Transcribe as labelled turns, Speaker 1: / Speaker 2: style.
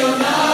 Speaker 1: Your love.